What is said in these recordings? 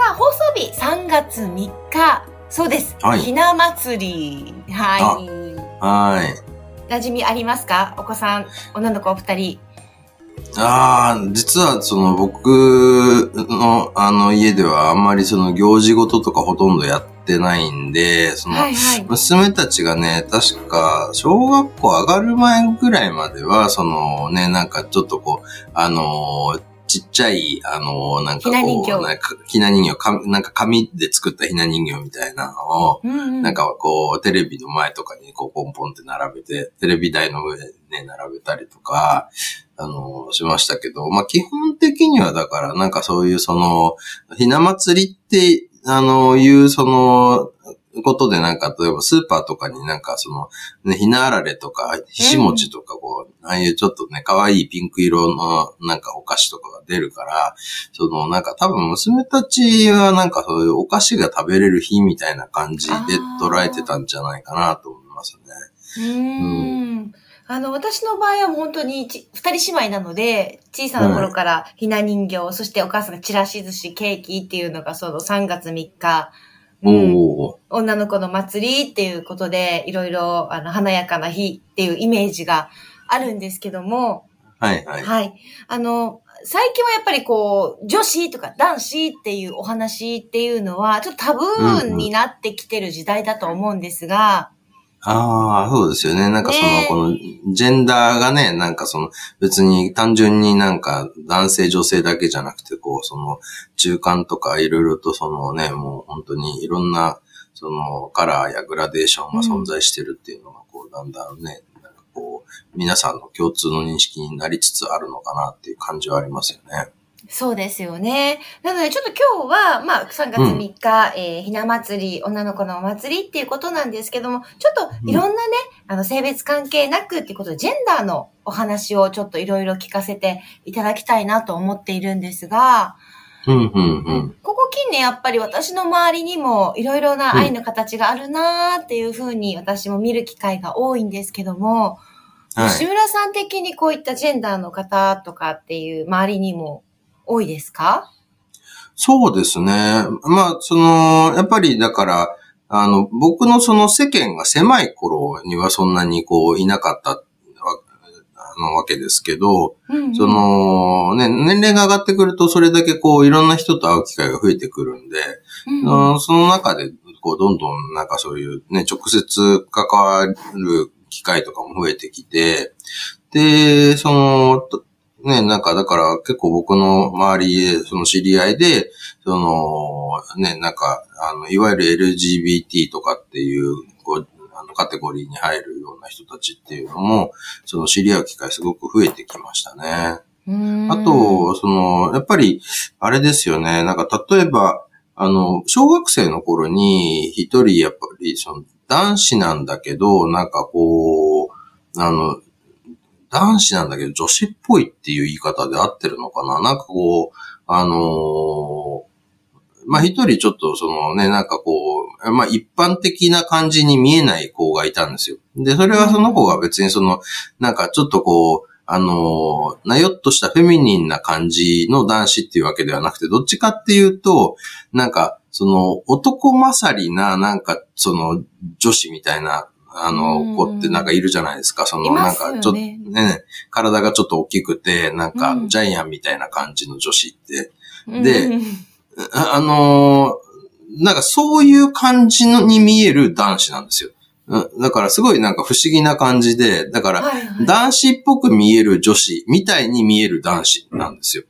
さあ放送日3月3日。そうです、はい、ひな祭り。はい。はい。馴染みありますか？お子さん、女の子お二人。ああ、実はその僕のあの家ではあんまりその行事事とかほとんどやってないんで、その娘たちがね、確か小学校上がる前ぐらいまでは、そのね、なんかちょっとこう、あのちっちゃい、あの、なんかこう、ひな人形。ひな人形か、なんか紙で作ったひな人形みたいなのを、うんうん、なんかこう、テレビの前とかにこう、ポンポンって並べて、テレビ台の上でね、並べたりとか、あの、しましたけど、まあ、基本的にはだから、なんかそういうその、ひな祭りって、あの、いうその、ことでなんか、例えばスーパーとかになんかその、ね、ひなあられとか、ひし餅とかこう、うん、ああいうちょっとね、可愛いピンク色のなんかお菓子とかが出るから、そのなんか多分娘たちはなんかそういうお菓子が食べれる日みたいな感じで捉えてたんじゃないかなと思いますね。うん。あの、私の場合は本当に二人姉妹なので、小さな頃からひな人形、そしてお母さんがちらし寿司、ケーキっていうのがその3月3日、うん、女の子の祭りっていうことで、いろいろ、あの、華やかな日っていうイメージがあるんですけども、はい、はい。はい。あの、最近はやっぱりこう、女子とか男子っていうお話っていうのは、ちょっとタブーになってきてる時代だと思うんですが、ああ、そうですよね。なんかその、この、ジェンダーがね、なんかその、別に単純になんか男性女性だけじゃなくて、こう、その、中間とかいろいろとそのね、もう本当にいろんな、その、カラーやグラデーションが存在してるっていうのが、こう、だんだんね、なんかこう、皆さんの共通の認識になりつつあるのかなっていう感じはありますよね。そうですよね。なので、ちょっと今日は、まあ、3月3日、うん、えー、ひな祭り、女の子のお祭りっていうことなんですけども、ちょっといろんなね、うん、あの、性別関係なくっていうことで、ジェンダーのお話をちょっといろいろ聞かせていただきたいなと思っているんですが、うんうんうん、ここ近年やっぱり私の周りにもいろいろな愛の形があるなーっていうふうに私も見る機会が多いんですけども、はい、吉村さん的にこういったジェンダーの方とかっていう周りにも多いですか？そうですね。まあ、その、やっぱりだから、あの、僕のその世間が狭い頃にはそんなにこういなかったわのわけですけど、うんうん、その、ね、年齢が上がってくるとそれだけこういろんな人と会う機会が増えてくるんで、うんうん、その中でこうどんどんなんかそういうね、直接関わる機会とかも増えてきて、で、その、ね、なんか、だから結構僕の周りで、その知り合いで、その、ね、なんか、あの、いわゆる LGBT とかっていう、こう、あの、カテゴリーに入るような人たちっていうのも、その知り合う機会すごく増えてきましたね。あと、その、やっぱり、あれですよね、なんか例えば、あの、小学生の頃に一人やっぱり、その、男子なんだけど、なんかこう、あの、男子なんだけど女子っぽいっていう言い方で合ってるのかな？なんかこう、あのー、まあ、一人ちょっとそのね、なんかこう、まあ、一般的な感じに見えない子がいたんですよ。で、それはその子が別にその、なんかちょっとこう、あのなよっとしたフェミニンな感じの男子っていうわけではなくて、どっちかっていうと、なんか、その男勝りな、なんか、その女子みたいなあの、子ってなんかいるじゃないですか。その、なんかちょっとね、体がちょっと大きくて、なんかジャイアンみたいな感じの女子って。で、あのなんかそういう感じのに見える男子なんですよ。だからすごいなんか不思議な感じで、だから男子っぽく見える女子みたいに見える男子なんですよ。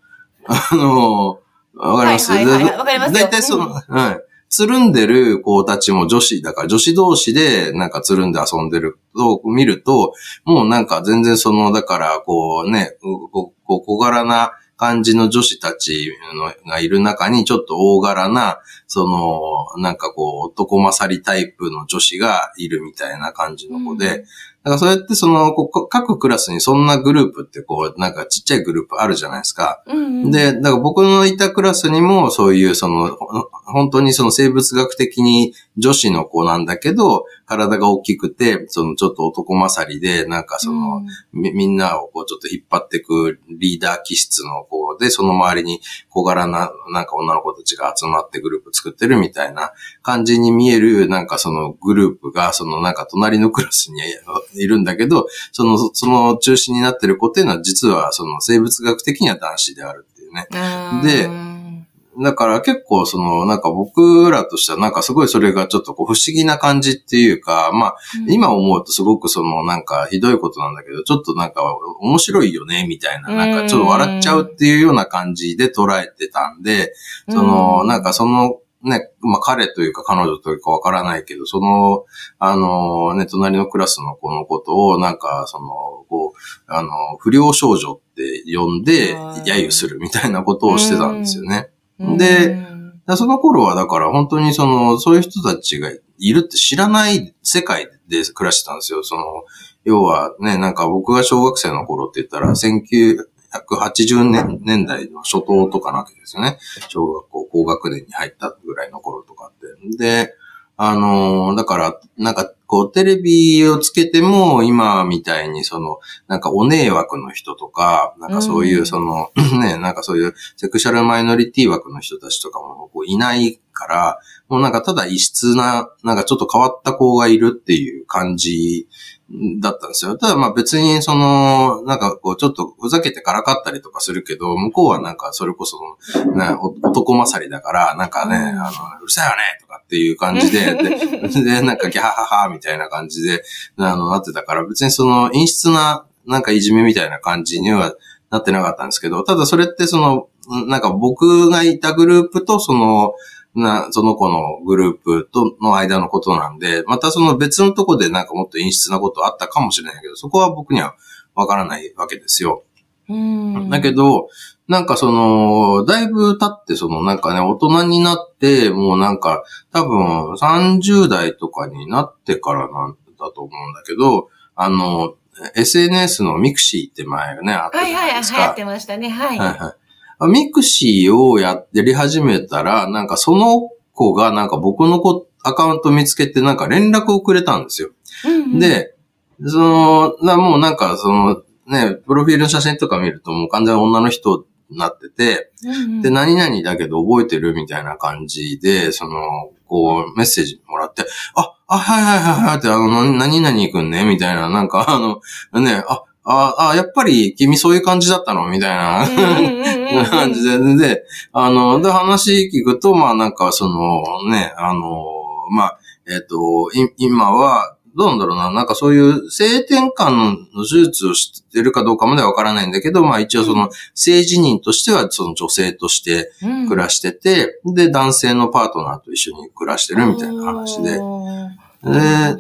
あのわかります？わ、かります大体その、はい。つるんでる子たちも女子、だから女子同士でなんかつるんで遊んでると見ると、もうなんか全然その、だからこうね、こう小柄な感じの女子たちのがいる中に、ちょっと大柄な、その、なんかこう、男勝りタイプの女子がいるみたいな感じの子で、だからそうやってその、各クラスにそんなグループってこう、なんかちっちゃいグループあるじゃないですか。うんうん、で、だから僕のいたクラスにもそういうその、本当にその生物学的に女子の子なんだけど、体が大きくて、そのちょっと男勝りで、なんかその、うん、みみんなをこうちょっと引っ張っていくリーダー気質の子で、その周りに小柄な、なんか女の子たちが集まってグループ作ってるみたいな感じに見える、なんかそのグループが、そのなんか隣のクラスにいるんだけど、その、その中心になってる子っていうのは実はその生物学的には男子であるっていうね。で、だから結構その、なんか僕らとしてはなんかすごいそれがちょっとこう不思議な感じっていうか、まあ、今思うとすごくそのなんかひどいことなんだけど、ちょっとなんか面白いよね、みたいな、なんかちょっと笑っちゃうっていうような感じで捉えてたんで、その、なんかその、ね、まあ彼というか彼女というかわからないけど、その、あの、ね、隣のクラスの子のことを、なんか、その、こう、あの、不良少女って呼んで、揶揄するみたいなことをしてたんですよね。で、その頃はだから本当にその、そういう人たちがいるって知らない世界で暮らしてたんですよ。その、要はね、なんか僕が小学生の頃って言ったら、1980年年代の初頭とかなわけですよね。小学校高学年に入ったぐらいの頃とかって。で、あのー、だから、なんか、こう、テレビをつけても、今みたいに、その、なんか、お姉枠の人とか、なんかそういう、その、ね、なんかそういう、セクシャルマイノリティ枠の人たちとかも、こう、いないから、もうなんか、ただ異質な、なんかちょっと変わった子がいるっていう感じだったんですよ。ただまあ別にその、なんかこうちょっとふざけてからかったりとかするけど、向こうはなんかそれこそ、ね、男勝りだから、なんかね、あの、うるさいよねとかっていう感じで、で、でなんかギャハハハみたいな感じで、あの、なってたから、別にその陰湿な、なんかいじめみたいな感じにはなってなかったんですけど、ただそれってその、なんか僕がいたグループとその、な、その子のグループとの間のことなんで、またその別のとこでなんかもっと陰湿なことあったかもしれないけど、そこは僕にはわからないわけですよ。うんだけど、なんかその、だいぶ経ってそのなんかね、大人になって、もうなんか、多分30代とかになってからなんだと思うんだけど、あの、SNS のミクシーって前がね、あったじゃないですか。はいはい、流行ってましたね。はい。はいはい。ミクシーをやり始めたら、なんかその子がなんか僕の子アカウント見つけてなんか連絡をくれたんですよ。うんうん、で、その、なもうなんかそのね、プロフィールの写真とか見るともう完全に女の人になってて、うんうん、で、何々だけど覚えてるみたいな感じで、その、こう、メッセージもらって、あ、あ、はいはいはいはいって、あの、何々くんね？みたいな、なんか、あの、ね、あ、ああ、やっぱり君そういう感じだったの？みたいな。感じで、で、あの、で、話聞くと、まあなんかそのね、あの、まあ、えっ、ー、と、今は、どうなんだろうな、なんかそういう性転換の手術をしてるかどうかまではわからないんだけど、まあ一応その性自認としてはその女性として暮らしてて、うん、で、男性のパートナーと一緒に暮らしてるみたいな話で、で、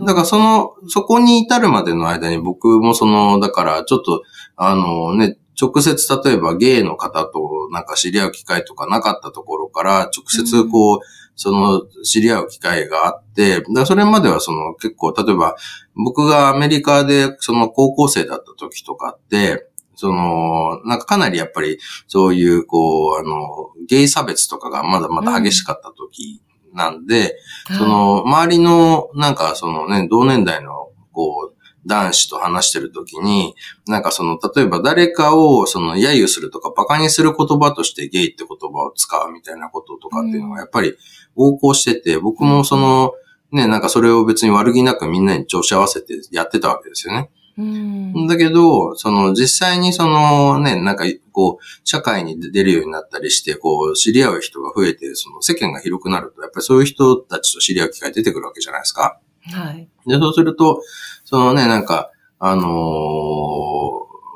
だからその、そこに至るまでの間に僕もその、だからちょっと、あのね、直接例えばゲイの方となんか知り合う機会とかなかったところから直接こう、うん、その知り合う機会があって、だそれまではその結構例えば僕がアメリカでその高校生だった時とかって、その、なんかかなりやっぱりそういうこう、あの、ゲイ差別とかがまだまだ激しかった時なんで、うん、その、周りの、なんかそのね、同年代の、こう、男子と話してるときに、なんかその、例えば誰かをその、揶揄するとか、馬鹿にする言葉としてゲイって言葉を使うみたいなこととかっていうのがやっぱり横行してて、僕もその、ね、なんかそれを別に悪気なくみんなに調子合わせてやってたわけですよね。うん、だけど、その実際にそのね、なんかこう、社会に出るようになったりして、こう、知り合う人が増えて、その世間が広くなると、やっぱりそういう人たちと知り合う機会出てくるわけじゃないですか。はい。で、そうすると、そのね、なんか、あのー、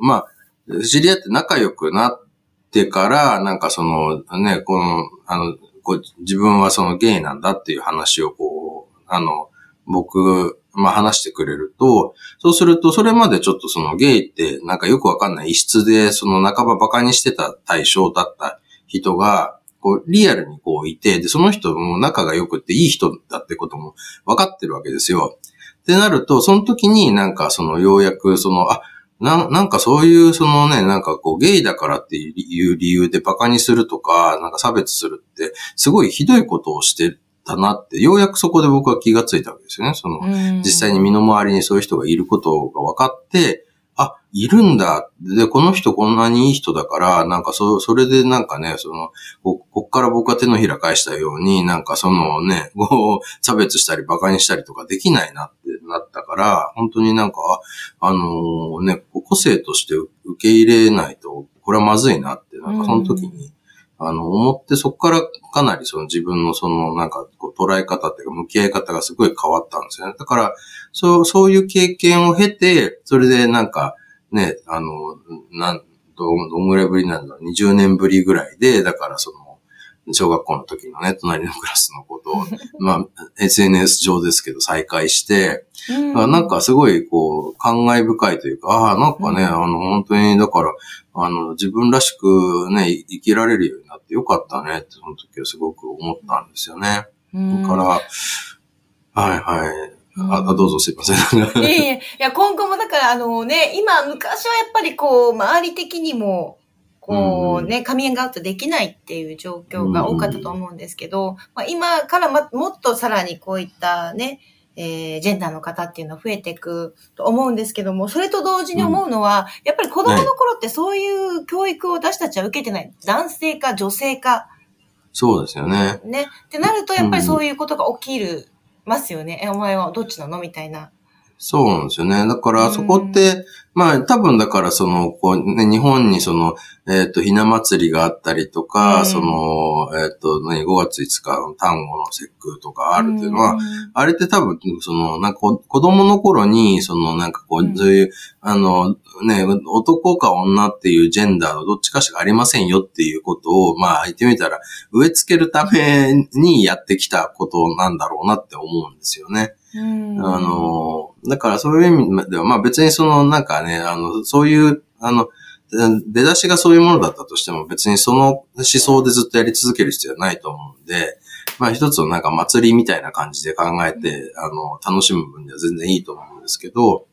まあ、知り合って仲良くなってから、なんかそのね、この、あの、こう自分はそのゲイなんだっていう話をこう、あの、僕まあ話してくれると、そうすると、それまでちょっとそのゲイってなんかよくわかんない異質で、その半ば馬鹿にしてた対象だった人が、こう、リアルにこういて、で、その人も仲が良くていい人だってことも分かってるわけですよ。ってなると、その時になんかそのようやくその、あ、な、なんかそういうそのね、なんかこうゲイだからっていう理由で馬鹿にするとか、なんか差別するって、すごいひどいことをしてたなって、ようやくそこで僕は気がついたわけですよね。その、実際に身の回りにそういう人がいることが分かって、あ、いるんだ。で、この人こんなにいい人だから、なんかそ、それでなんかね、その、こ、こっから僕は手のひら返したように、なんかそのね、こう、差別したり馬鹿にしたりとかできないなってなったから、本当になんか、あのー、ね、個性として受け入れないと、これはまずいなって、なんかその時に、あの、思ってそこからかなりその自分のそのなんかこう捉え方っていうか向き合い方がすごい変わったんですよね。だから、そう、そういう経験を経て、それでなんかね、あの、なん、ど、どんぐらいぶりなんだろう、20年ぶりぐらいで、だからその、小学校の時のね、隣のクラスのことを、まあ、SNS 上ですけど再会して、うん、なんかすごい、こう、感慨深いというか、ああ、なんかね、うん、あの、本当に、だから、あの、自分らしくね、生きられるようになってよかったねって、その時はすごく思ったんですよね。うん、だから、はいはい。あ、どうぞすいません。いえいえ。いや、今後もだから、あのね、今、昔はやっぱりこう、周り的にも、こうね、カミングアウトできないっていう状況が多かったと思うんですけど、まあ、今からま、もっとさらにこういったね、えー、ジェンダーの方っていうのは増えていくと思うんですけども、それと同時に思うのは、うん、やっぱり子供の頃ってそういう教育を私たちは受けてない。男性か女性か。そうですよね。ね。ってなると、やっぱりそういうことが起きる、ますよね。え、お前はどっちなの？みたいな。そうなんですよね。だからそこって、まあ多分だからその、こうね、日本にその、えっ、ー、と、ひな祭りがあったりとか、うん、その、えっ、ー、と、何、5月5日の単語の節句とかあるっていうのは、うん、あれって多分、その、なんか子供の頃に、その、なんかこう、そういう、あの、ね、男か女っていうジェンダーのどっちかしかありませんよっていうことを、まあ言ってみたら、植え付けるためにやってきたことなんだろうなって思うんですよね。あの、だからそういう意味では、まあ別にそのなんかね、あの、そういう、あの、出だしがそういうものだったとしても別にその思想でずっとやり続ける必要はないと思うんで、まあ一つのなんか祭りみたいな感じで考えて、あの、楽しむ分では全然いいと思うんですけど、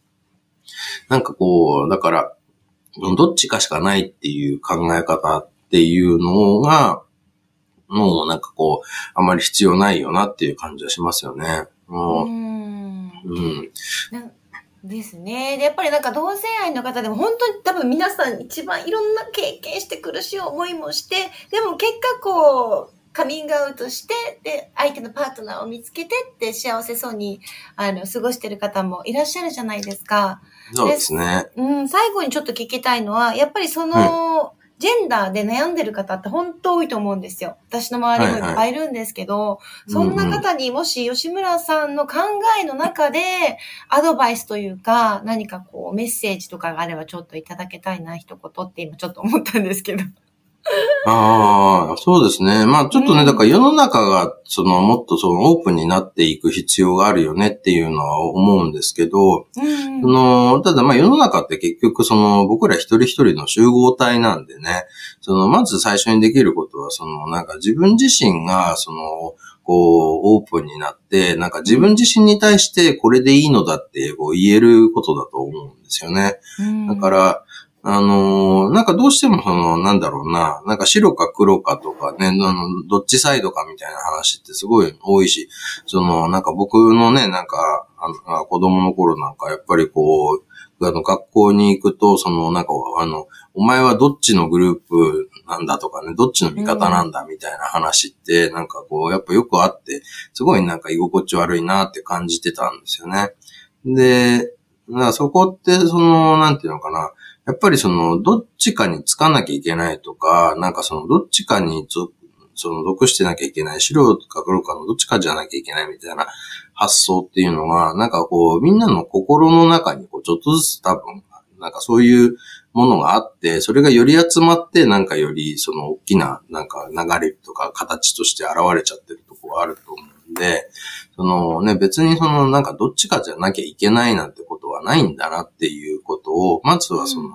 なんかこう、だから、どっちかしかないっていう考え方っていうのが、もうなんかこう、あまり必要ないよなっていう感じはしますよね。うん。うん。ですね。で、やっぱりなんか同性愛の方でも本当に多分皆さん一番いろんな経験して苦しい思いもして、でも結果こう、カミングアウトして、で、相手のパートナーを見つけてって幸せそうに、あの、過ごしてる方もいらっしゃるじゃないですか。そうですね。うん、最後にちょっと聞きたいのは、やっぱりその、ジェンダーで悩んでる方って本当多いと思うんですよ。私の周りもいっぱいいるんですけど、はいはい、そんな方にもし吉村さんの考えの中でアドバイスというか、何かこうメッセージとかがあればちょっといただけたいな、一言って今ちょっと思ったんですけど。ああ、そうですね。まあちょっとね、だから世の中が、その、もっとそのオープンになっていく必要があるよねっていうのは思うんですけど、うん、その、ただまあ世の中って結局その、僕ら一人一人の集合体なんでね、その、まず最初にできることは、その、なんか自分自身が、その、こう、オープンになって、なんか自分自身に対してこれでいいのだってこう言えることだと思うんですよね。うん、だから、あのー、なんかどうしてもその、なんだろうな、なんか白か黒かとかね、あの、どっちサイドかみたいな話ってすごい多いし、その、なんか僕のね、なんか、あの子供の頃なんかやっぱりこう、あの、学校に行くと、その、なんか、あの、お前はどっちのグループなんだとかね、どっちの味方なんだみたいな話って、なんかこう、やっぱよくあって、すごいなんか居心地悪いなって感じてたんですよね。で、そこって、その、なんていうのかな、やっぱりその、どっちかにつかなきゃいけないとか、なんかその、どっちかにその、属してなきゃいけない、白か黒かのどっちかじゃなきゃいけないみたいな発想っていうのが、なんかこう、みんなの心の中にこう、ちょっとずつ多分、なんかそういうものがあって、それがより集まって、なんかよりその大きな、なんか流れとか形として現れちゃってるところがあると思う。んで、そのね、別にそのなんかどっちかじゃなきゃいけないなんてことはないんだなっていうことを、まずはその、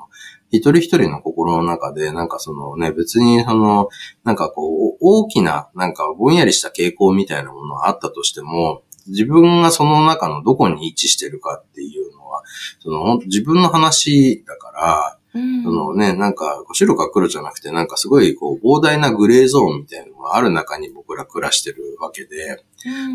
一人一人の心の中で、なんかそのね、別にその、なんかこう、大きな、なんかぼんやりした傾向みたいなものがあったとしても、自分がその中のどこに位置してるかっていうのは、その自分の話だから、うん、そのね、なんか白か黒じゃなくて、なんかすごいこう膨大なグレーゾーンみたいなのがある中に僕ら暮らしてるわけで、うん、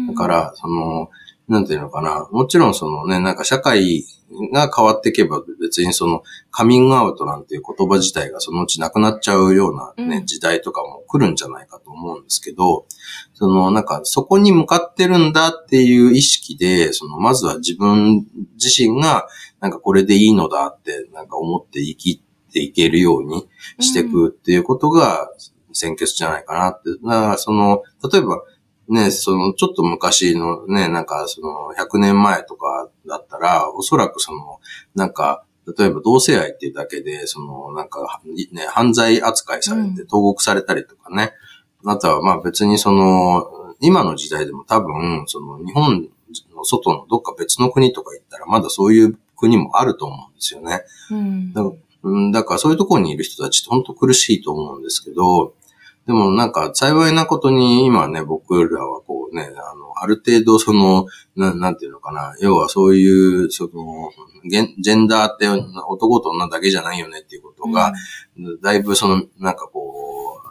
だから、その、なんていうのかな。もちろんそのね、なんか社会が変わっていけば別にそのカミングアウトなんていう言葉自体がそのうちなくなっちゃうようなね、うん、時代とかも来るんじゃないかと思うんですけど、そのなんかそこに向かってるんだっていう意識で、そのまずは自分自身がなんかこれでいいのだってなんか思って生きていけるようにしていくっていうことが先決じゃないかなって。だからその、例えばね、その、ちょっと昔のね、なんか、その、100年前とかだったら、おそらくその、なんか、例えば同性愛っていうだけで、その、なんか、ね、犯罪扱いされて投獄されたりとかね。うん、あとは、まあ別にその、今の時代でも多分、その、日本の外のどっか別の国とか行ったら、まだそういう国もあると思うんですよね。うん、だから、だからそういうところにいる人たちって本当苦しいと思うんですけど、でもなんか幸いなことに今ね、僕らはこうね、あの、ある程度その、ななんていうのかな、要はそういう、その、ジェンダーって男と女だけじゃないよねっていうことが、うん、だいぶその、なんかこ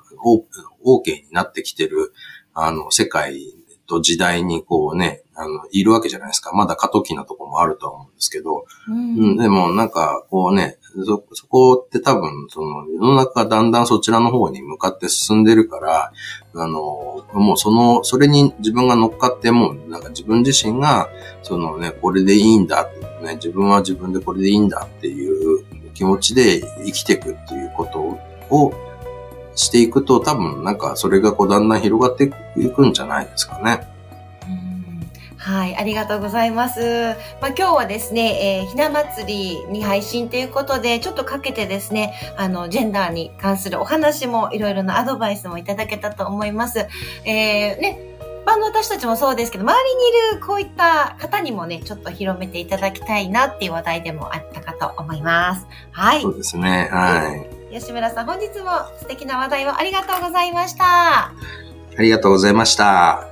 う、OK になってきてる、あの、世界と時代にこうね、あの、いるわけじゃないですか。まだ過渡期なとこもあるとは思うんですけど、うん、でもなんかこうね、そ、そこって多分、その、世の中だんだんそちらの方に向かって進んでるから、あの、もうその、それに自分が乗っかってもなんか自分自身が、そのね、これでいいんだってね、自分は自分でこれでいいんだっていう気持ちで生きていくっていうことを、していくと多分なんかそれがこうだんだん広がっていくんじゃないですかね。はい、ありがとうございます。まあ、今日はですね、えー、ひな祭りに配信ということで、ちょっとかけてですね、あの、ジェンダーに関するお話もいろいろなアドバイスもいただけたと思います。えー、ね、一般の私たちもそうですけど、周りにいるこういった方にもね、ちょっと広めていただきたいなっていう話題でもあったかと思います。はい。そうですね。はい。吉村さん、本日も素敵な話題をありがとうございました。ありがとうございました。